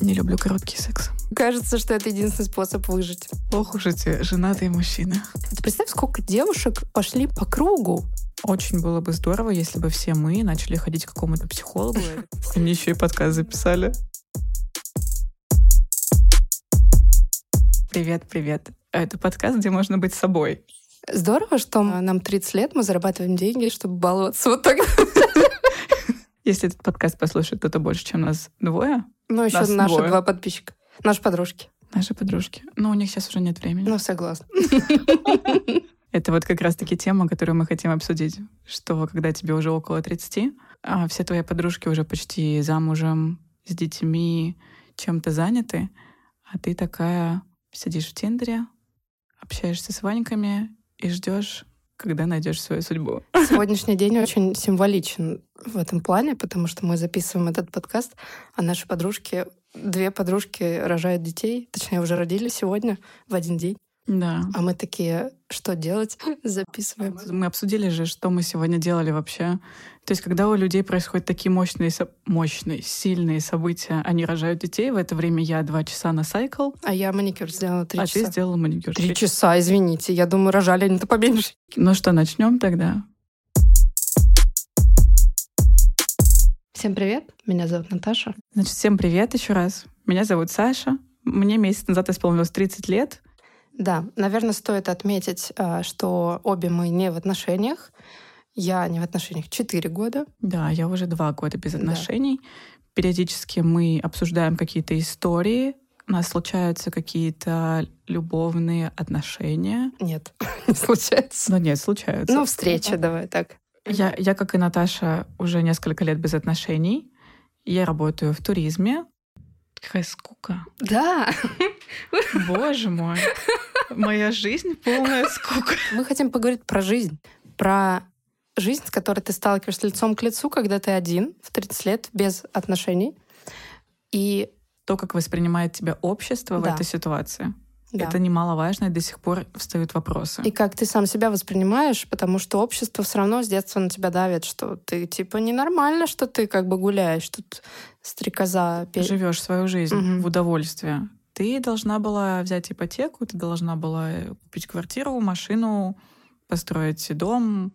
Не люблю короткий секс. Кажется, что это единственный способ выжить. Ох уж эти женатые мужчины. Ты представь, сколько девушек пошли по кругу. Очень было бы здорово, если бы все мы начали ходить к какому-то психологу. Они еще и подкаст записали. Привет, привет. Это подкаст, где можно быть собой. Здорово, что нам 30 лет, мы зарабатываем деньги, чтобы баловаться вот так. Если этот подкаст послушает кто-то больше, чем нас двое. Ну, еще Нас наши двое. два подписчика. Наши подружки. Наши подружки. Но у них сейчас уже нет времени. Ну, согласна. Это вот как раз-таки тема, которую мы хотим обсудить. Что когда тебе уже около 30, а все твои подружки уже почти замужем, с детьми, чем-то заняты, а ты такая сидишь в Тиндере, общаешься с Ваньками и ждешь, когда найдешь свою судьбу. Сегодняшний день очень символичен в этом плане, потому что мы записываем этот подкаст, а наши подружки, две подружки рожают детей, точнее, уже родили сегодня в один день. Да. А мы такие, что делать? Записываем. Мы обсудили же, что мы сегодня делали вообще. То есть, когда у людей происходят такие мощные, мощные, сильные события, они рожают детей, в это время я два часа на сайкл, А я маникюр сделала три а часа. ты сделала маникюр. Три часа, извините. Я думаю, рожали они-то поменьше. Ну что, начнем тогда? Всем привет. Меня зовут Наташа. Значит, всем привет еще раз. Меня зовут Саша. Мне месяц назад исполнилось 30 лет. Да, наверное, стоит отметить, а, что обе мы не в отношениях. Я не в отношениях 4 года. Да, я уже два года без Да. отношений. Периодически мы обсуждаем какие-то истории. У нас случаются какие-то любовные отношения. Нет, не случается. Но нет, случаются. Ну, встреча, давай так. Я, я, как и Наташа, уже несколько лет без отношений. Я работаю в туризме. Какая скука. Да, Боже мой. Моя жизнь полная скука. мы хотим поговорить про жизнь. Про жизнь, с которой ты сталкиваешься лицом к лицу, когда ты один в 30 лет без отношений. И То, как воспринимает тебя общество в Да. этой ситуации. Да. Это немаловажно, и до сих пор встают вопросы. И как ты сам себя воспринимаешь, потому что общество все равно с детства на тебя давит, что ты типа ненормально, что ты как бы гуляешь тут стрекоза. пе- Живешь свою жизнь Мгм. в удовольствие. Ты должна была взять ипотеку, ты должна была купить квартиру, машину, построить дом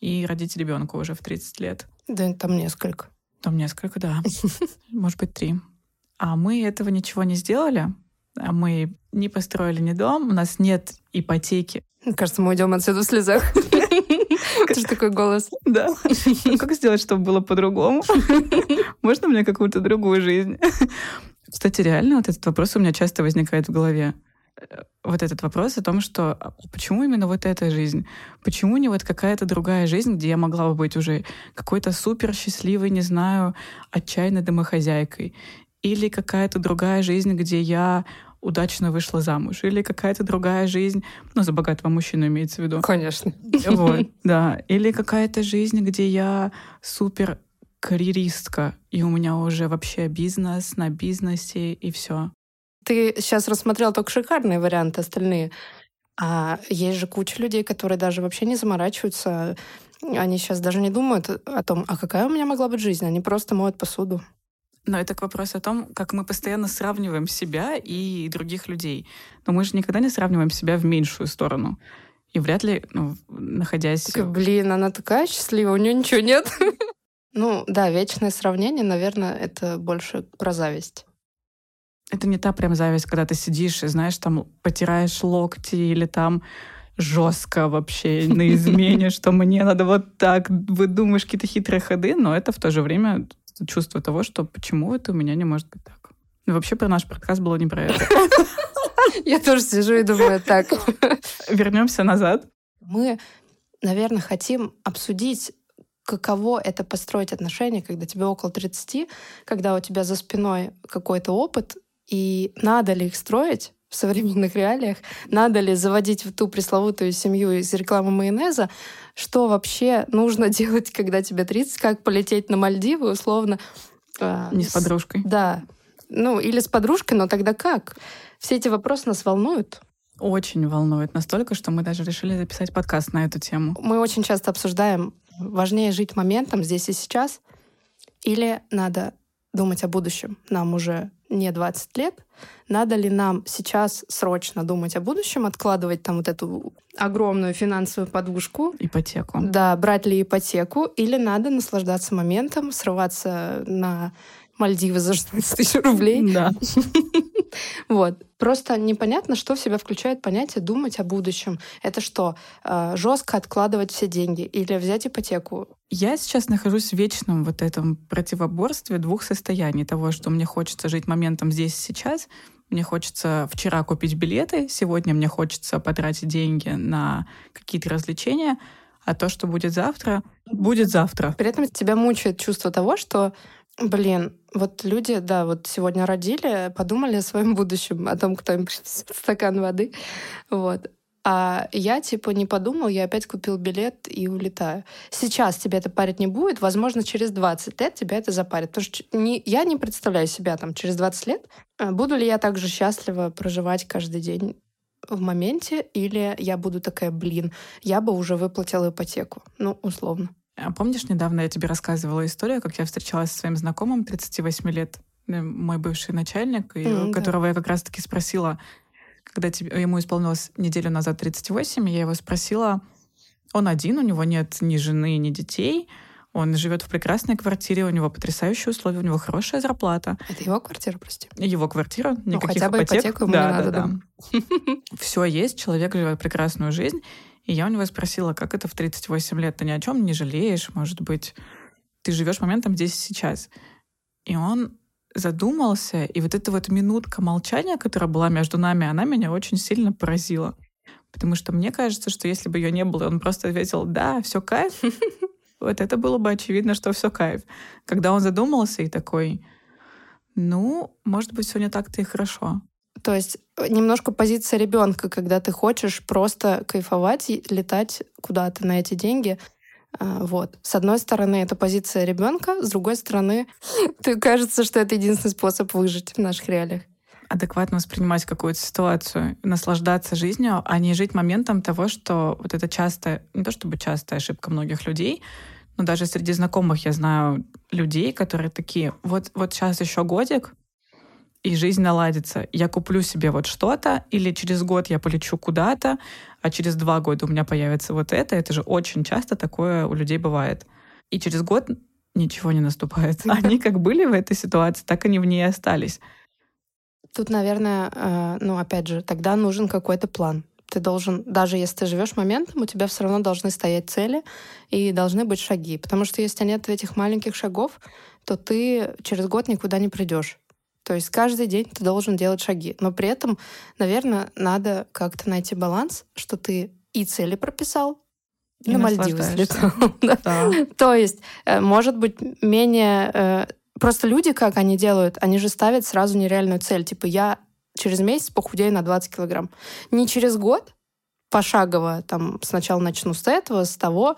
и родить ребенка уже в 30 лет. Да, там несколько. Там несколько, да. Может быть, три. А мы этого ничего не сделали. А Мы не построили ни дом, у нас нет ипотеки. Мне кажется, мы уйдем отсюда в слезах. Это же такой голос. Да. Как сделать, чтобы было по-другому? Можно мне какую-то другую жизнь? Кстати, реально вот этот вопрос у меня часто возникает в голове. Э, Вот этот вопрос о том, что а почему именно вот эта жизнь? Почему не вот какая-то другая жизнь, где я могла бы быть уже какой-то супер счастливой, не знаю, отчаянной домохозяйкой? Или какая-то другая жизнь, где я удачно вышла замуж? Или какая-то другая жизнь, ну, за богатого мужчину имеется в виду, Конечно. вот, да. Или какая-то жизнь, где я супер карьеристка, и у меня уже вообще бизнес на бизнесе, и все. Ты сейчас рассмотрел только шикарные варианты, остальные. А есть же куча людей, которые даже вообще не заморачиваются. Они сейчас даже не думают о том, а какая у меня могла быть жизнь. Они просто моют посуду. Но это к вопросу о том, как мы постоянно сравниваем себя и других людей. Но мы же никогда не сравниваем себя в меньшую сторону. И вряд ли, ну, находясь... Такая, блин, она такая счастливая, у нее ничего нет. Ну, да, вечное сравнение, наверное, это больше про зависть. Это не та прям зависть, когда ты сидишь и, знаешь, там потираешь локти или там жестко вообще на измене, что мне надо вот так, выдумаешь какие-то хитрые ходы, но это в то же время чувство того, что почему это у меня не может быть так. Ну, вообще про наш подкаст было не про это. Я тоже сижу и думаю так. Вернемся назад. Мы, наверное, хотим обсудить, каково это построить отношения, когда тебе около 30, когда у тебя за спиной какой-то опыт, и надо ли их строить в современных реалиях, надо ли заводить в ту пресловутую семью из рекламы майонеза, что вообще нужно делать, когда тебе 30, как полететь на Мальдивы, условно. а, Не с подружкой. Да. Ну, или с подружкой, но тогда как? Все эти вопросы нас волнуют. Очень волнует настолько, что мы даже решили записать подкаст на эту тему. Мы очень часто обсуждаем, важнее жить моментом здесь и сейчас, или надо думать о будущем? Нам уже не 20 лет. Надо ли нам сейчас срочно думать о будущем, откладывать там вот эту огромную финансовую подушку? Ипотеку. Да, брать ли ипотеку, или надо наслаждаться моментом, срываться на Мальдивы за 16 тысяч рублей. Да. Вот. Просто непонятно, что в себя включает понятие думать о будущем. Это что, э, жестко откладывать все деньги или взять ипотеку? Я сейчас нахожусь в вечном вот этом противоборстве двух состояний. Того, что мне хочется жить моментом здесь и сейчас, мне хочется вчера купить билеты, сегодня мне хочется потратить деньги на какие-то развлечения, а то, что будет завтра, будет завтра. При этом тебя мучает чувство того, что Блин, вот люди, да, вот сегодня родили, подумали о своем будущем, о том, кто им принесет стакан воды. Вот. А я, типа, не подумал, я опять купил билет и улетаю. Сейчас тебя это парить не будет, возможно, через 20 лет тебя это запарит. Потому что не, я не представляю себя там через 20 лет. А буду ли я также счастливо проживать каждый день в моменте, или я буду такая, блин, я бы уже выплатила ипотеку. Ну, условно. А помнишь, недавно я тебе рассказывала историю, как я встречалась со своим знакомым 38 лет, мой бывший начальник, mm, которого да. я как раз-таки спросила, когда тебе, ему исполнилось неделю назад 38, я его спросила, он один, у него нет ни жены, ни детей, он живет в прекрасной квартире, у него потрясающие условия, у него хорошая зарплата. Это его квартира, прости? Его квартира, никаких ну, хотя бы ипотек. ипотеку ему да, не надо, да. да. Все есть, человек живет прекрасную жизнь, и я у него спросила, как это в 38 лет? Ты ни о чем не жалеешь? Может быть, ты живешь моментом здесь и сейчас? И он задумался, и вот эта вот минутка молчания, которая была между нами, она меня очень сильно поразила. Потому что мне кажется, что если бы ее не было, он просто ответил, да, все кайф, вот это было бы очевидно, что все кайф. Когда он задумался и такой, ну, может быть, все не так-то и хорошо. То есть э, немножко позиция ребенка, когда ты хочешь просто кайфовать и летать куда-то на эти деньги. А, вот. С одной стороны, это позиция ребенка, с другой стороны, ты кажется, что это единственный способ выжить в наших реалиях. Адекватно воспринимать какую-то ситуацию, наслаждаться жизнью, а не жить моментом того, что вот это часто, не то чтобы частая ошибка многих людей, но даже среди знакомых я знаю людей, которые такие, вот, вот сейчас еще годик, и жизнь наладится. Я куплю себе вот что-то, или через год я полечу куда-то, а через два года у меня появится вот это. Это же очень часто такое у людей бывает. И через год ничего не наступает. Они как были в этой ситуации, так они в ней остались. Тут, наверное, э, ну, опять же, тогда нужен какой-то план. Ты должен, даже если ты живешь моментом, у тебя все равно должны стоять цели и должны быть шаги. Потому что если нет этих маленьких шагов, то ты через год никуда не придешь. То есть каждый день ты должен делать шаги. Но при этом, наверное, надо как-то найти баланс, что ты и цели прописал, и на Мальдивы слетал. Да. То есть, э, может быть, менее... Э, просто люди, как они делают, они же ставят сразу нереальную цель. Типа, я через месяц похудею на 20 килограмм. Не через год, пошагово, там, сначала начну с этого, с того.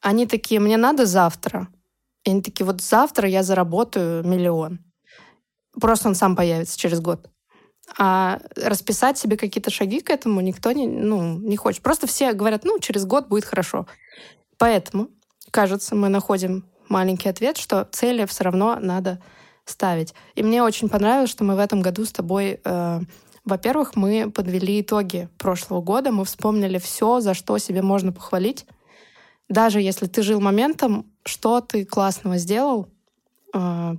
Они такие, мне надо завтра. И они такие, вот завтра я заработаю миллион. Просто он сам появится через год. А расписать себе какие-то шаги к этому никто не, ну, не хочет. Просто все говорят, ну, через год будет хорошо. Поэтому, кажется, мы находим маленький ответ, что цели все равно надо ставить. И мне очень понравилось, что мы в этом году с тобой, э, во-первых, мы подвели итоги прошлого года, мы вспомнили все, за что себе можно похвалить. Даже если ты жил моментом, что ты классного сделал э,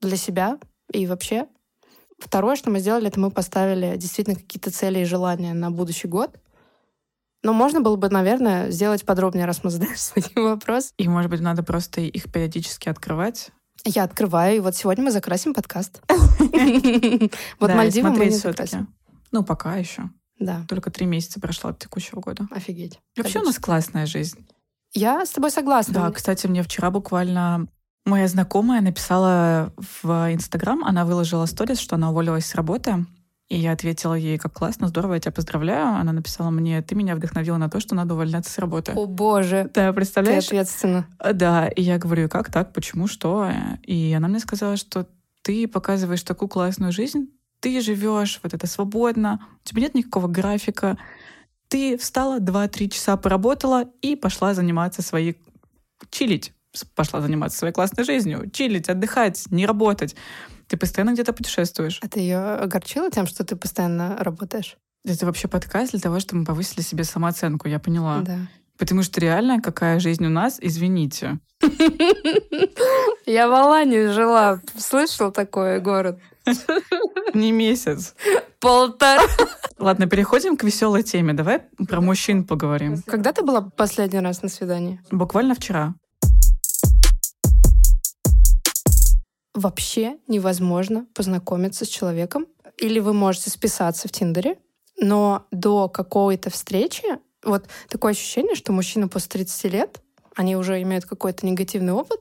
для себя, и вообще, второе, что мы сделали, это мы поставили действительно какие-то цели и желания на будущий год. Но можно было бы, наверное, сделать подробнее, раз мы задаем свой вопрос. И, может быть, надо просто их периодически открывать. Я открываю, и вот сегодня мы закрасим подкаст. Вот Мальдивы мы не закрасим. Ну, пока еще. Да. Только три месяца прошло от текущего года. Офигеть. Вообще у нас классная жизнь. Я с тобой согласна. Да, кстати, мне вчера буквально Моя знакомая написала в Инстаграм, она выложила сторис, что она уволилась с работы. И я ответила ей, как классно, здорово, я тебя поздравляю. Она написала мне, ты меня вдохновила на то, что надо увольняться с работы. О боже. Да, представляешь? Ты ответственно. Да, и я говорю, как так, почему, что? И она мне сказала, что ты показываешь такую классную жизнь, ты живешь вот это свободно, у тебя нет никакого графика, ты встала, 2-3 часа поработала и пошла заниматься своей чилить пошла заниматься своей классной жизнью, чилить, отдыхать, не работать. Ты постоянно где-то путешествуешь. А ты ее огорчила тем, что ты постоянно работаешь? Это вообще подкаст для того, чтобы мы повысили себе самооценку, я поняла. Да. Потому что реально, какая жизнь у нас, извините. Я в Алании жила. Слышал такой город? Не месяц. Полтора. Ладно, переходим к веселой теме. Давай про мужчин поговорим. Когда ты была последний раз на свидании? Буквально вчера. Вообще невозможно познакомиться с человеком. Или вы можете списаться в Тиндере, но до какой-то встречи вот такое ощущение, что мужчины после 30 лет, они уже имеют какой-то негативный опыт,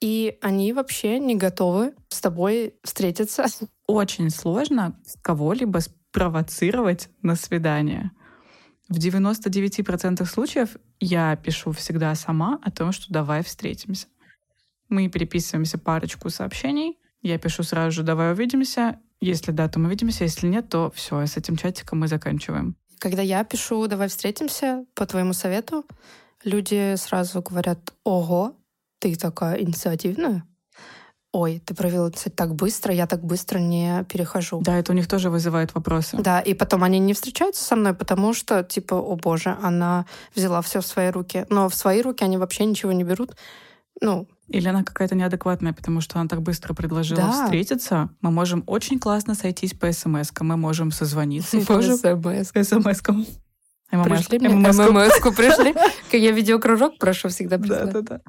и они вообще не готовы с тобой встретиться. Очень сложно кого-либо спровоцировать на свидание. В 99% случаев я пишу всегда сама о том, что давай встретимся. Мы переписываемся парочку сообщений, я пишу сразу же «давай увидимся», если да, то мы увидимся, если нет, то все, с этим чатиком мы заканчиваем. Когда я пишу «давай встретимся» по твоему совету, люди сразу говорят «ого, ты такая инициативная». Ой, ты провела так быстро, я так быстро не перехожу. Да, это у них тоже вызывает вопросы. Да, и потом они не встречаются со мной, потому что, типа, о боже, она взяла все в свои руки. Но в свои руки они вообще ничего не берут. Ну, или она какая-то неадекватная, потому что она так быстро предложила Да. встретиться. Мы можем очень классно сойтись по смс мы можем созвониться. тоже СМС. смс-кам. Пришли мне ММС-ку. Пришли. Я видеокружок прошу всегда Да, прислать. да, да.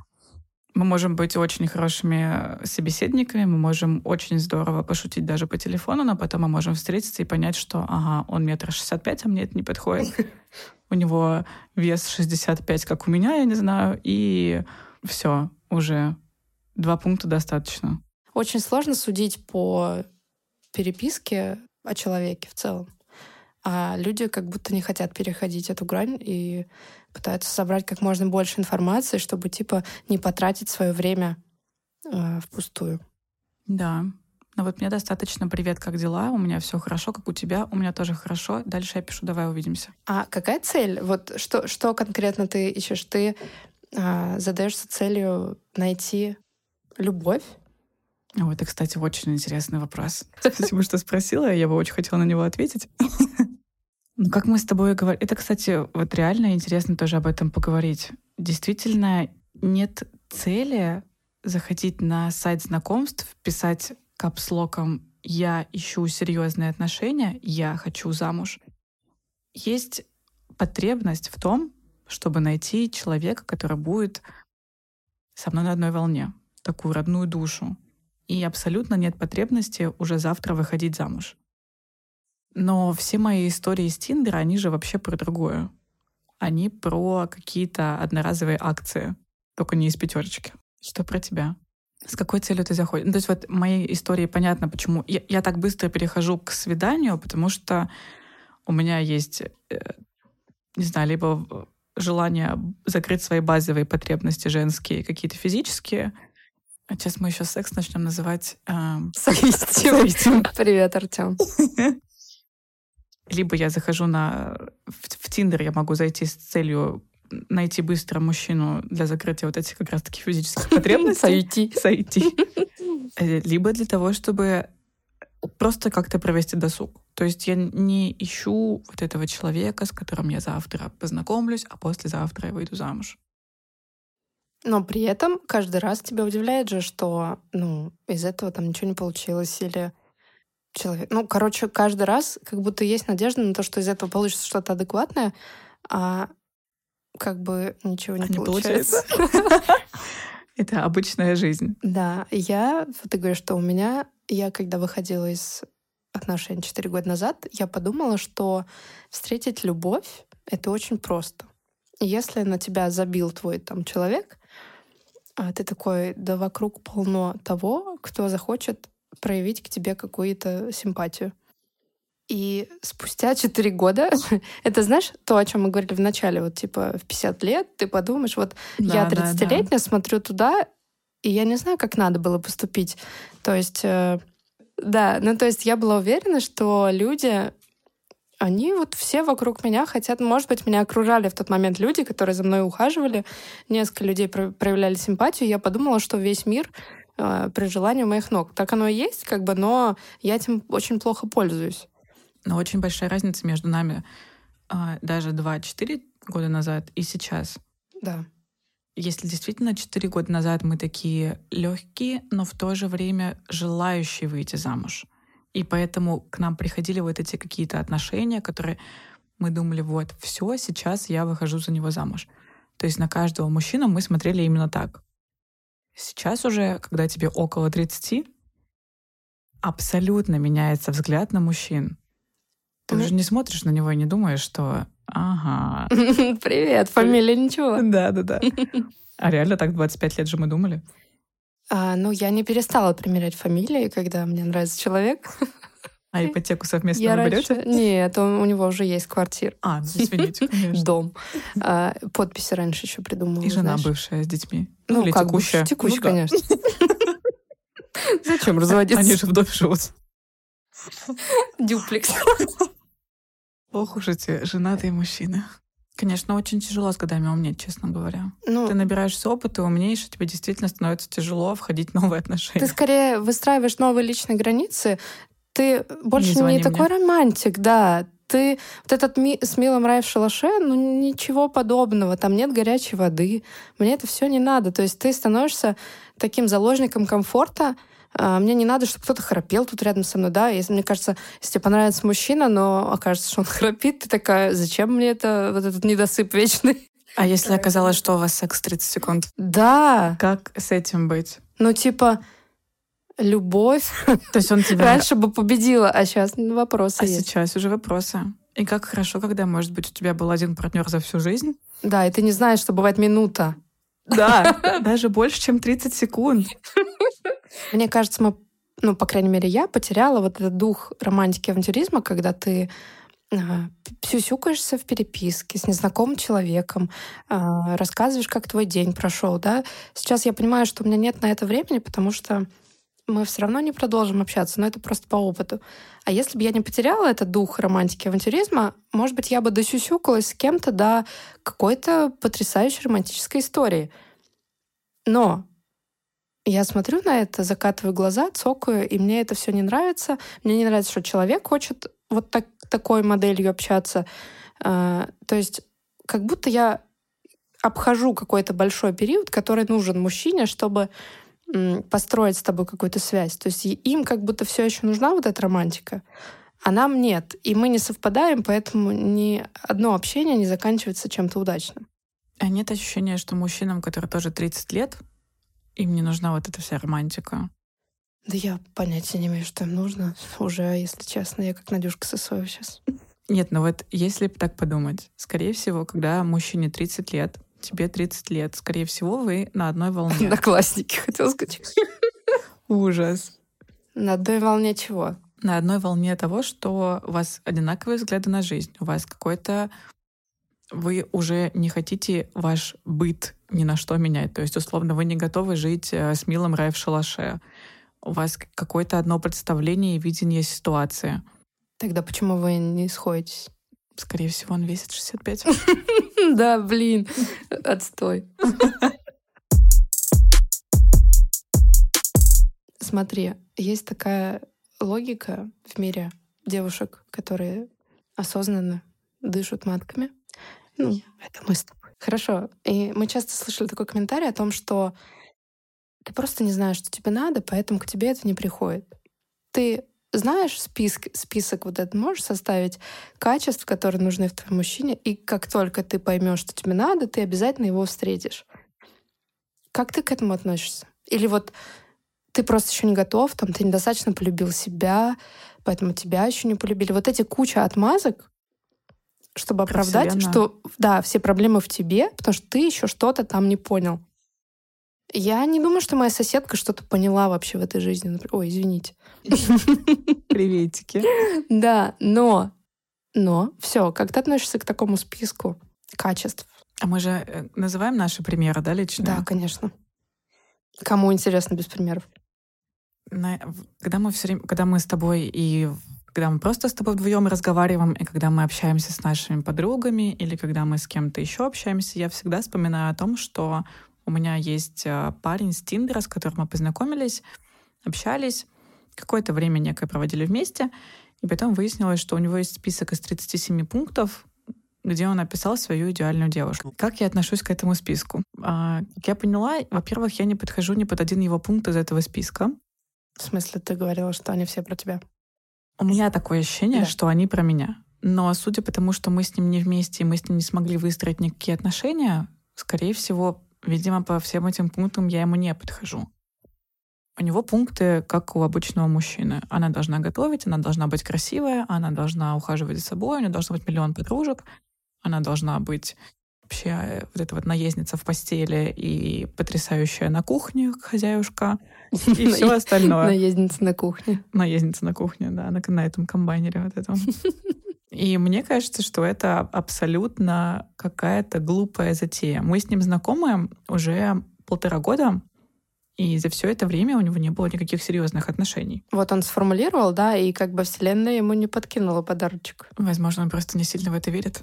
Мы можем быть очень хорошими собеседниками, мы можем очень здорово пошутить даже по телефону, но потом мы можем встретиться и понять, что, ага, он метр шестьдесят пять, а мне это не подходит. У него вес 65, как у меня, я не знаю, и все, уже два пункта достаточно. Очень сложно судить по переписке о человеке в целом. А люди как будто не хотят переходить эту грань и пытаются собрать как можно больше информации, чтобы типа не потратить свое время э, впустую. Да. Но вот мне достаточно «Привет, как дела?» У меня все хорошо, как у тебя? У меня тоже хорошо. Дальше я пишу «Давай увидимся». А какая цель? Вот что, что конкретно ты ищешь? Ты задаешься целью найти любовь? Ой, это, кстати, очень интересный вопрос. Спасибо, что спросила. Я бы очень хотела на него ответить. Ну, как мы с тобой говорили... Это, кстати, вот реально интересно тоже об этом поговорить. Действительно, нет цели заходить на сайт знакомств, писать капслоком «Я ищу серьезные отношения, я хочу замуж». Есть потребность в том, чтобы найти человека, который будет со мной на одной волне, такую родную душу. И абсолютно нет потребности уже завтра выходить замуж. Но все мои истории из Тиндера, они же вообще про другое. Они про какие-то одноразовые акции, только не из пятерочки. Что про тебя? С какой целью ты заходишь? Ну, то есть вот моей истории понятно, почему я, я так быстро перехожу к свиданию, потому что у меня есть, э, не знаю, либо желание закрыть свои базовые потребности женские, какие-то физические. А сейчас мы еще секс начнем называть эм, Соитим. Привет, Артем. либо я захожу на в, в Тиндер, я могу зайти с целью найти быстро мужчину для закрытия вот этих как раз-таки физических потребностей. Сойти. Сойти. Э, Либо для того, чтобы просто как-то провести досуг. То есть я не ищу вот этого человека, с которым я завтра познакомлюсь, а послезавтра я выйду замуж. Но при этом каждый раз тебя удивляет же, что ну, из этого там ничего не получилось, или человек... Ну, короче, каждый раз как будто есть надежда на то, что из этого получится что-то адекватное, а как бы ничего не А не получается. Это обычная жизнь. Да, я, вот ты говоришь, что у меня, я когда выходила из отношений 4 года назад, я подумала, что встретить любовь — это очень просто. И Если на тебя забил твой там человек, а ты такой, да вокруг полно того, кто захочет проявить к тебе какую-то симпатию. И спустя 4 года, это знаешь, то, о чем мы говорили в начале, вот типа в 50 лет ты подумаешь, вот я Да, да, да. 30-летняя, смотрю туда, и я не знаю, как надо было поступить. То есть, э, да, ну то есть я была уверена, что люди, они вот все вокруг меня хотят, может быть, меня окружали в тот момент люди, которые за мной ухаживали, несколько людей проявляли симпатию, я подумала, что весь мир э, при желании у моих ног. Так оно и есть, как бы, но я этим очень плохо пользуюсь. Но очень большая разница между нами э, даже 2-4 года назад и сейчас. Да. Если действительно 4 года назад мы такие легкие, но в то же время желающие выйти замуж. И поэтому к нам приходили вот эти какие-то отношения, которые мы думали, вот, все, сейчас я выхожу за него замуж. То есть на каждого мужчину мы смотрели именно так. Сейчас уже, когда тебе около 30, абсолютно меняется взгляд на мужчин. Ты уже не смотришь на него и не думаешь, что ага. Привет, фамилия ничего. Да, да, да. А реально так 25 лет же мы думали? А, ну, я не перестала примерять фамилии, когда мне нравится человек. А ипотеку совместно я вы берете? Раньше... Нет, он, у него уже есть квартира. А, ну, извините, конечно. Дом. А, подписи раньше еще придумала. И жена знаешь. бывшая с детьми. Ну, или как текущая. Текущая, ну, да. конечно. Зачем разводиться? Они же в доме живут. Дюплекс. Ох уж эти женатые мужчины. Конечно, очень тяжело с годами умнеть, честно говоря. Ну, ты набираешься опыта, умнеешь, и тебе действительно становится тяжело входить в новые отношения. Ты скорее выстраиваешь новые личные границы. Ты больше не, не такой романтик, да. Ты вот этот ми, с милым рай в шалаше, ну ничего подобного, там нет горячей воды. Мне это все не надо. То есть ты становишься таким заложником комфорта, мне не надо, чтобы кто-то храпел тут рядом со мной, да. Если, мне кажется, если тебе понравится мужчина, но окажется, что он храпит, ты такая, зачем мне это, вот этот недосып вечный? А если оказалось, что у вас секс 30 секунд? Да. Как с этим быть? Ну, типа, любовь. То есть он тебя... Раньше бы победила, а сейчас вопросы А есть. сейчас уже вопросы. И как хорошо, когда, может быть, у тебя был один партнер за всю жизнь. Да, и ты не знаешь, что бывает минута. Да, даже больше, чем 30 секунд. Мне кажется, мы, ну, по крайней мере, я потеряла вот этот дух романтики авантюризма, когда ты а, сюсюкаешься в переписке с незнакомым человеком, а, рассказываешь, как твой день прошел, да. Сейчас я понимаю, что у меня нет на это времени, потому что мы все равно не продолжим общаться, но это просто по опыту. А если бы я не потеряла этот дух романтики авантюризма, может быть, я бы досюсюкалась с кем-то до какой-то потрясающей романтической истории. Но я смотрю на это, закатываю глаза, цокаю, и мне это все не нравится. Мне не нравится, что человек хочет вот так, такой моделью общаться. А, то есть как будто я обхожу какой-то большой период, который нужен мужчине, чтобы построить с тобой какую-то связь. То есть им как будто все еще нужна вот эта романтика, а нам нет. И мы не совпадаем, поэтому ни одно общение не заканчивается чем-то удачным. А нет ощущения, что мужчинам, которые тоже 30 лет, им не нужна вот эта вся романтика. Да я понятия не имею, что им нужно. Уже, если честно, я как Надюшка Сосоева сейчас. Нет, ну вот если так подумать, скорее всего, когда мужчине 30 лет, тебе 30 лет, скорее всего, вы на одной волне. Одноклассники, хотел сказать. Ужас. На одной волне чего? На одной волне того, что у вас одинаковые взгляды на жизнь, у вас какой-то вы уже не хотите ваш быт ни на что менять. То есть, условно, вы не готовы жить э, с милым рай в шалаше. У вас какое-то одно представление и видение ситуации. Тогда почему вы не сходитесь? Скорее всего, он весит 65. Да, блин, отстой. Смотри, есть такая логика в мире девушек, которые осознанно дышат матками. Ну, это мы с тобой. Хорошо. И мы часто слышали такой комментарий о том, что ты просто не знаешь, что тебе надо, поэтому к тебе это не приходит. Ты знаешь список, список вот этот можешь составить качеств, которые нужны в твоем мужчине, и как только ты поймешь, что тебе надо, ты обязательно его встретишь. Как ты к этому относишься? Или вот ты просто еще не готов, там ты недостаточно полюбил себя, поэтому тебя еще не полюбили. Вот эти куча отмазок, чтобы оправдать, что да, все проблемы в тебе, потому что ты еще что-то там не понял. Я не думаю, что моя соседка что-то поняла вообще в этой жизни. Ой, извините. Приветики. Да, но, но, все, как ты относишься к такому списку качеств? А мы же э, называем наши примеры, да, лично? Да, конечно. Кому интересно без примеров? На, когда мы все время, когда мы с тобой и когда мы просто с тобой вдвоем разговариваем, и когда мы общаемся с нашими подругами, или когда мы с кем-то еще общаемся, я всегда вспоминаю о том, что у меня есть э, парень с Тиндера, с которым мы познакомились, общались, какое-то время некое проводили вместе, и потом выяснилось, что у него есть список из 37 пунктов, где он описал свою идеальную девушку. Как я отношусь к этому списку? Как я поняла, во-первых, я не подхожу ни под один его пункт из этого списка. В смысле, ты говорила, что они все про тебя? У меня такое ощущение, да. что они про меня. Но судя по тому, что мы с ним не вместе, и мы с ним не смогли выстроить никакие отношения, скорее всего, видимо, по всем этим пунктам я ему не подхожу. У него пункты, как у обычного мужчины. Она должна готовить, она должна быть красивая, она должна ухаживать за собой, у нее должно быть миллион подружек, она должна быть вообще э, вот эта вот наездница в постели и потрясающая на кухне хозяюшка и все остальное. Наездница на кухне. Наездница на кухне, да, на, на этом комбайнере вот этом. И мне кажется, что это абсолютно какая-то глупая затея. Мы с ним знакомы уже полтора года, и за все это время у него не было никаких серьезных отношений. Вот он сформулировал, да, и как бы Вселенная ему не подкинула подарочек. Возможно, он просто не сильно в это верит.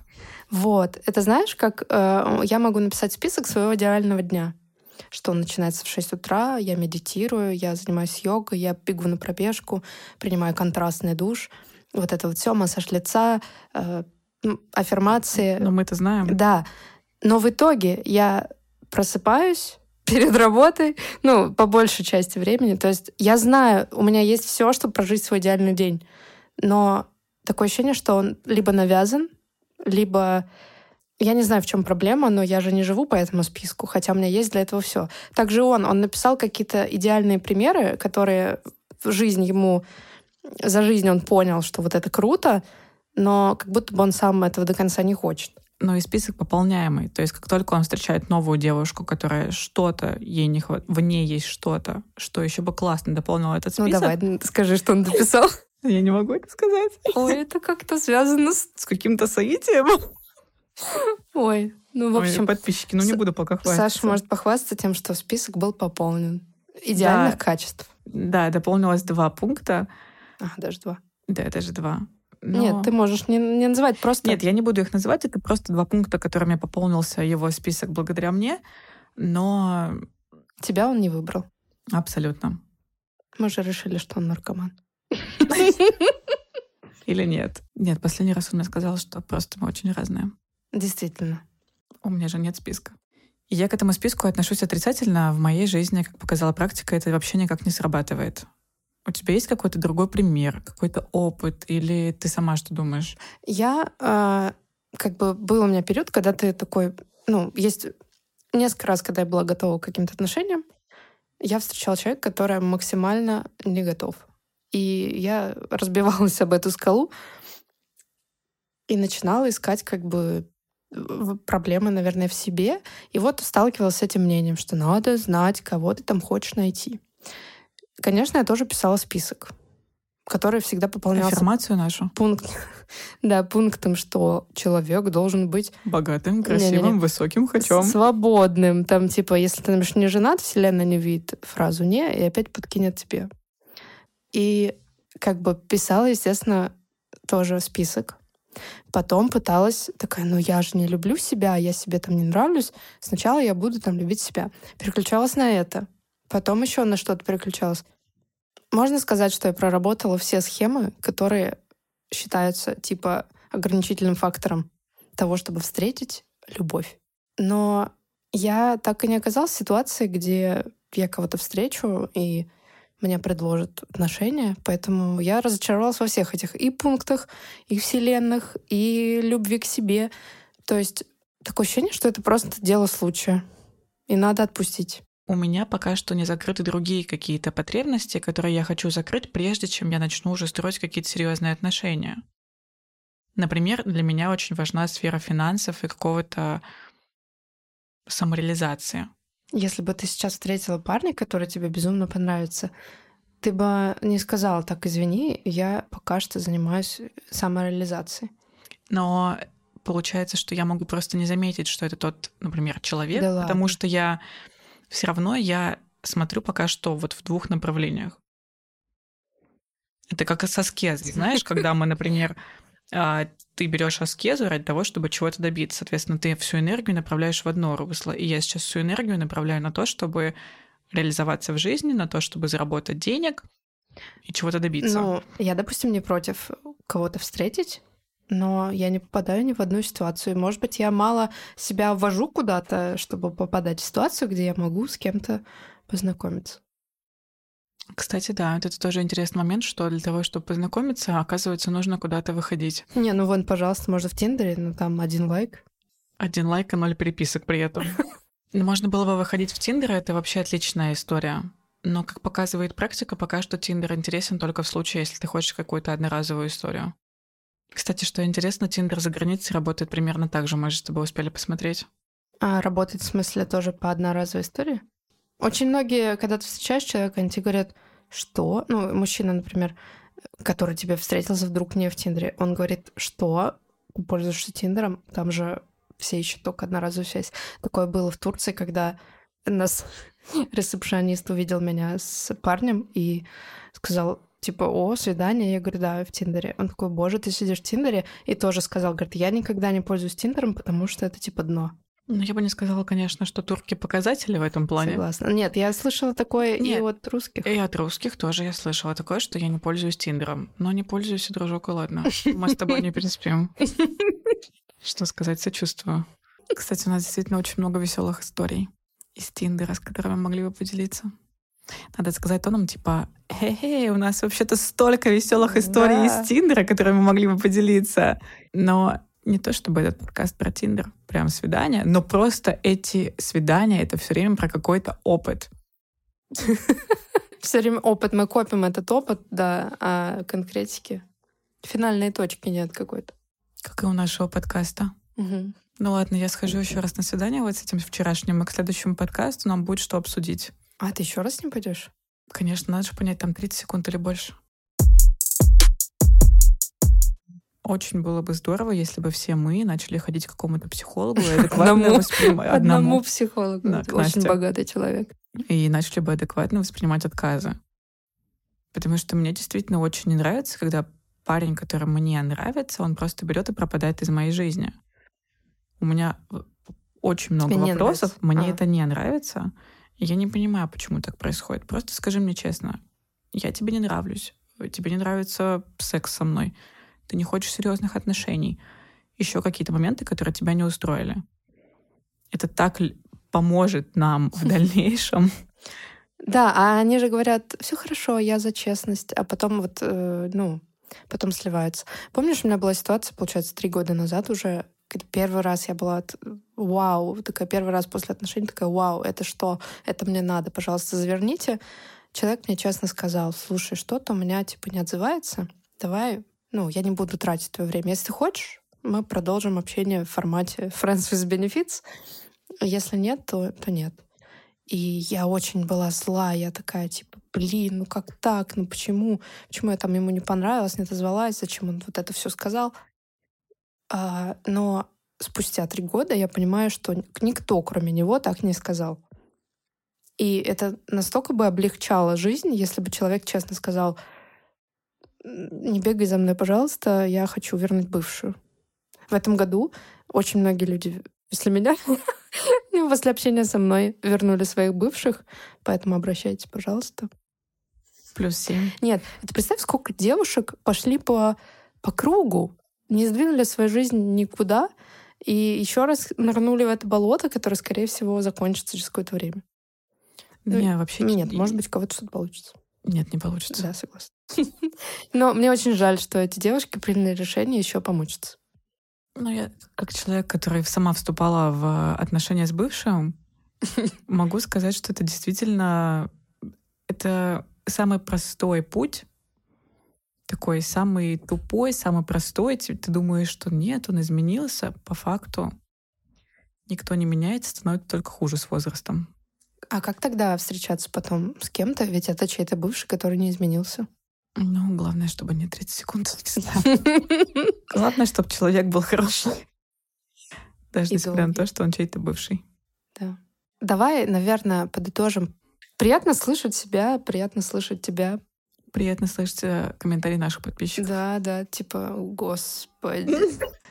Вот. Это знаешь, как э, я могу написать список своего идеального дня что он начинается в 6 утра, я медитирую, я занимаюсь йогой, я бегу на пробежку, принимаю контрастный душ. Вот это вот все, массаж лица, э, аффирмации. Но мы это знаем. Да. Но в итоге я просыпаюсь, перед работой, ну, по большей части времени. То есть я знаю, у меня есть все, чтобы прожить свой идеальный день. Но такое ощущение, что он либо навязан, либо я не знаю, в чем проблема, но я же не живу по этому списку, хотя у меня есть для этого все. Также он, он написал какие-то идеальные примеры, которые в жизнь ему, за жизнь он понял, что вот это круто, но как будто бы он сам этого до конца не хочет но и список пополняемый. То есть как только он встречает новую девушку, которая что-то ей не хватает, в ней есть что-то, что еще бы классно дополнило этот ну, список. Ну давай, скажи, что он дописал. Я не могу это сказать. Ой, это как-то связано с... С каким-то соитием. Ой, ну, в общем... Ой, подписчики, ну не буду пока хвастаться. Саша может похвастаться тем, что список был пополнен. Идеальных да. качеств. Да, дополнилось два пункта. А, даже два. Да, даже два. Но... Нет, ты можешь не, не называть просто... Нет, я не буду их называть. Это просто два пункта, которыми пополнился его список благодаря мне. Но... Тебя он не выбрал. Абсолютно. Мы же решили, что он наркоман. Или нет? Нет, последний раз он мне сказал, что просто мы очень разные. Действительно. У меня же нет списка. И я к этому списку отношусь отрицательно. В моей жизни, как показала практика, это вообще никак не срабатывает. У тебя есть какой-то другой пример, какой-то опыт, или ты сама что думаешь? Я э, как бы был у меня период, когда ты такой, ну, есть несколько раз, когда я была готова к каким-то отношениям, я встречала человека, который максимально не готов. И я разбивалась об эту скалу и начинала искать как бы проблемы, наверное, в себе. И вот сталкивалась с этим мнением, что надо знать, кого ты там хочешь найти. Конечно, я тоже писала список, который всегда пополнялся... Аффирмацию нашу? Пункт. да, пунктом, что человек должен быть... Богатым, красивым, Не-не-не. высоким, хотем. Свободным. Там, типа, если ты, например, не женат, вселенная не видит фразу «не», и опять подкинет тебе. И как бы писала, естественно, тоже список. Потом пыталась такая, ну я же не люблю себя, я себе там не нравлюсь. Сначала я буду там любить себя. Переключалась на это. Потом еще на что-то переключалась. Можно сказать, что я проработала все схемы, которые считаются типа ограничительным фактором того, чтобы встретить любовь. Но я так и не оказалась в ситуации, где я кого-то встречу и мне предложат отношения, поэтому я разочаровалась во всех этих и пунктах, и вселенных, и любви к себе. То есть такое ощущение, что это просто дело случая, и надо отпустить. У меня пока что не закрыты другие какие-то потребности, которые я хочу закрыть, прежде чем я начну уже строить какие-то серьезные отношения. Например, для меня очень важна сфера финансов и какого-то самореализации. Если бы ты сейчас встретила парня, который тебе безумно понравится, ты бы не сказала так, извини, я пока что занимаюсь самореализацией. Но получается, что я могу просто не заметить, что это тот, например, человек, да потому что я все равно я смотрю пока что вот в двух направлениях. Это как с аскезой, знаешь, когда мы, например, а, ты берешь аскезу ради того, чтобы чего-то добиться. Соответственно, ты всю энергию направляешь в одно русло. И я сейчас всю энергию направляю на то, чтобы реализоваться в жизни, на то, чтобы заработать денег и чего-то добиться. Ну, я, допустим, не против кого-то встретить, но я не попадаю ни в одну ситуацию. Может быть, я мало себя ввожу куда-то, чтобы попадать в ситуацию, где я могу с кем-то познакомиться. Кстати, да, это тоже интересный момент, что для того, чтобы познакомиться, оказывается, нужно куда-то выходить. Не, ну вон, пожалуйста, можно в Тиндере, но там один лайк. Один лайк и ноль переписок при этом. Можно было бы выходить в Тиндер, это вообще отличная история. Но, как показывает практика, пока что Тиндер интересен только в случае, если ты хочешь какую-то одноразовую историю. Кстати, что интересно, Тиндер за границей работает примерно так же, мы же с успели посмотреть. А работает в смысле тоже по одноразовой истории? Очень многие, когда ты встречаешь человека, они тебе говорят, что? Ну, мужчина, например, который тебе встретился вдруг не в Тиндере, он говорит, что? Пользуешься Тиндером? Там же все ищут только одноразовую связь. Такое было в Турции, когда нас ресепшионист увидел меня с парнем и сказал, типа, о, свидание. Я говорю, да, в Тиндере. Он такой, боже, ты сидишь в Тиндере? И тоже сказал, говорит, я никогда не пользуюсь Тиндером, потому что это типа дно. Ну, я бы не сказала, конечно, что турки показатели в этом плане. Согласна. Нет, я слышала такое Нет, и от русских. И от русских тоже я слышала такое, что я не пользуюсь Тиндером. Но не пользуюсь и дружок, и ладно. Мы с тобой не переспим. Что сказать, сочувствую. Кстати, у нас действительно очень много веселых историй из Тиндера, с которыми могли бы поделиться. Надо сказать тоном типа, хе-хе, у нас вообще-то столько веселых историй да. из Тиндера, которыми мы могли бы поделиться. Но не то чтобы этот подкаст про Тиндер, прям свидания, но просто эти свидания — это все время про какой-то опыт. Все время опыт, мы копим этот опыт, да, а конкретики финальной точки нет какой-то. Как и у нашего подкаста. Угу. Ну ладно, я схожу еще раз на свидание вот с этим вчерашним, и к следующему подкасту нам будет что обсудить. А ты еще раз с ним пойдешь? Конечно, надо же понять, там 30 секунд или больше. Очень было бы здорово, если бы все мы начали ходить к какому-то психологу и адекватно воспринимать... Одному психологу. Очень богатый человек. И начали бы адекватно воспринимать отказы. Потому что мне действительно очень не нравится, когда парень, который мне нравится, он просто берет и пропадает из моей жизни. У меня очень много Тебе вопросов, мне а. это не нравится. Я не понимаю, почему так происходит. Просто скажи мне честно, я тебе не нравлюсь, тебе не нравится секс со мной, ты не хочешь серьезных отношений, еще какие-то моменты, которые тебя не устроили. Это так поможет нам в дальнейшем. Да, а они же говорят, все хорошо, я за честность, а потом вот, э, ну, потом сливаются. Помнишь, у меня была ситуация, получается, три года назад уже, первый раз я была вау, такая первый раз после отношений, такая вау, это что? Это мне надо, пожалуйста, заверните. Человек мне честно сказал, слушай, что-то у меня типа не отзывается, давай, ну, я не буду тратить твое время. Если ты хочешь, мы продолжим общение в формате Friends with Benefits. Если нет, то, то нет. И я очень была зла, я такая, типа, блин, ну как так, ну почему, почему я там ему не понравилась, не отозвалась, зачем он вот это все сказал. А, но спустя три года я понимаю, что никто, кроме него, так не сказал. И это настолько бы облегчало жизнь, если бы человек честно сказал, не бегай за мной, пожалуйста, я хочу вернуть бывшую. В этом году очень многие люди после меня, после общения со мной, вернули своих бывших, поэтому обращайтесь, пожалуйста. Плюс семь. Нет, это представь, сколько девушек пошли по, по кругу, не сдвинули свою жизнь никуда, и еще раз нырнули в это болото, которое, скорее всего, закончится через какое-то время. Не, ну, вообще... Нет, может быть, кого-то что-то получится. Нет, не получится. Да, согласна. Но мне очень жаль, что эти девушки приняли решение еще помучиться. Ну, я как человек, который сама вступала в отношения с бывшим, могу сказать, что это действительно это самый простой путь, такой самый тупой, самый простой. Ты думаешь, что нет, он изменился. По факту никто не меняется, становится только хуже с возрастом. А как тогда встречаться потом с кем-то? Ведь это чей-то бывший, который не изменился. Ну, главное, чтобы не 30 секунд. Главное, чтобы человек был хороший. Даже несмотря на то, что он чей-то бывший. Да. Давай, наверное, подытожим. Приятно слышать себя, приятно слышать тебя. Приятно слышать э, комментарии наших подписчиков. Да, да, типа, господи.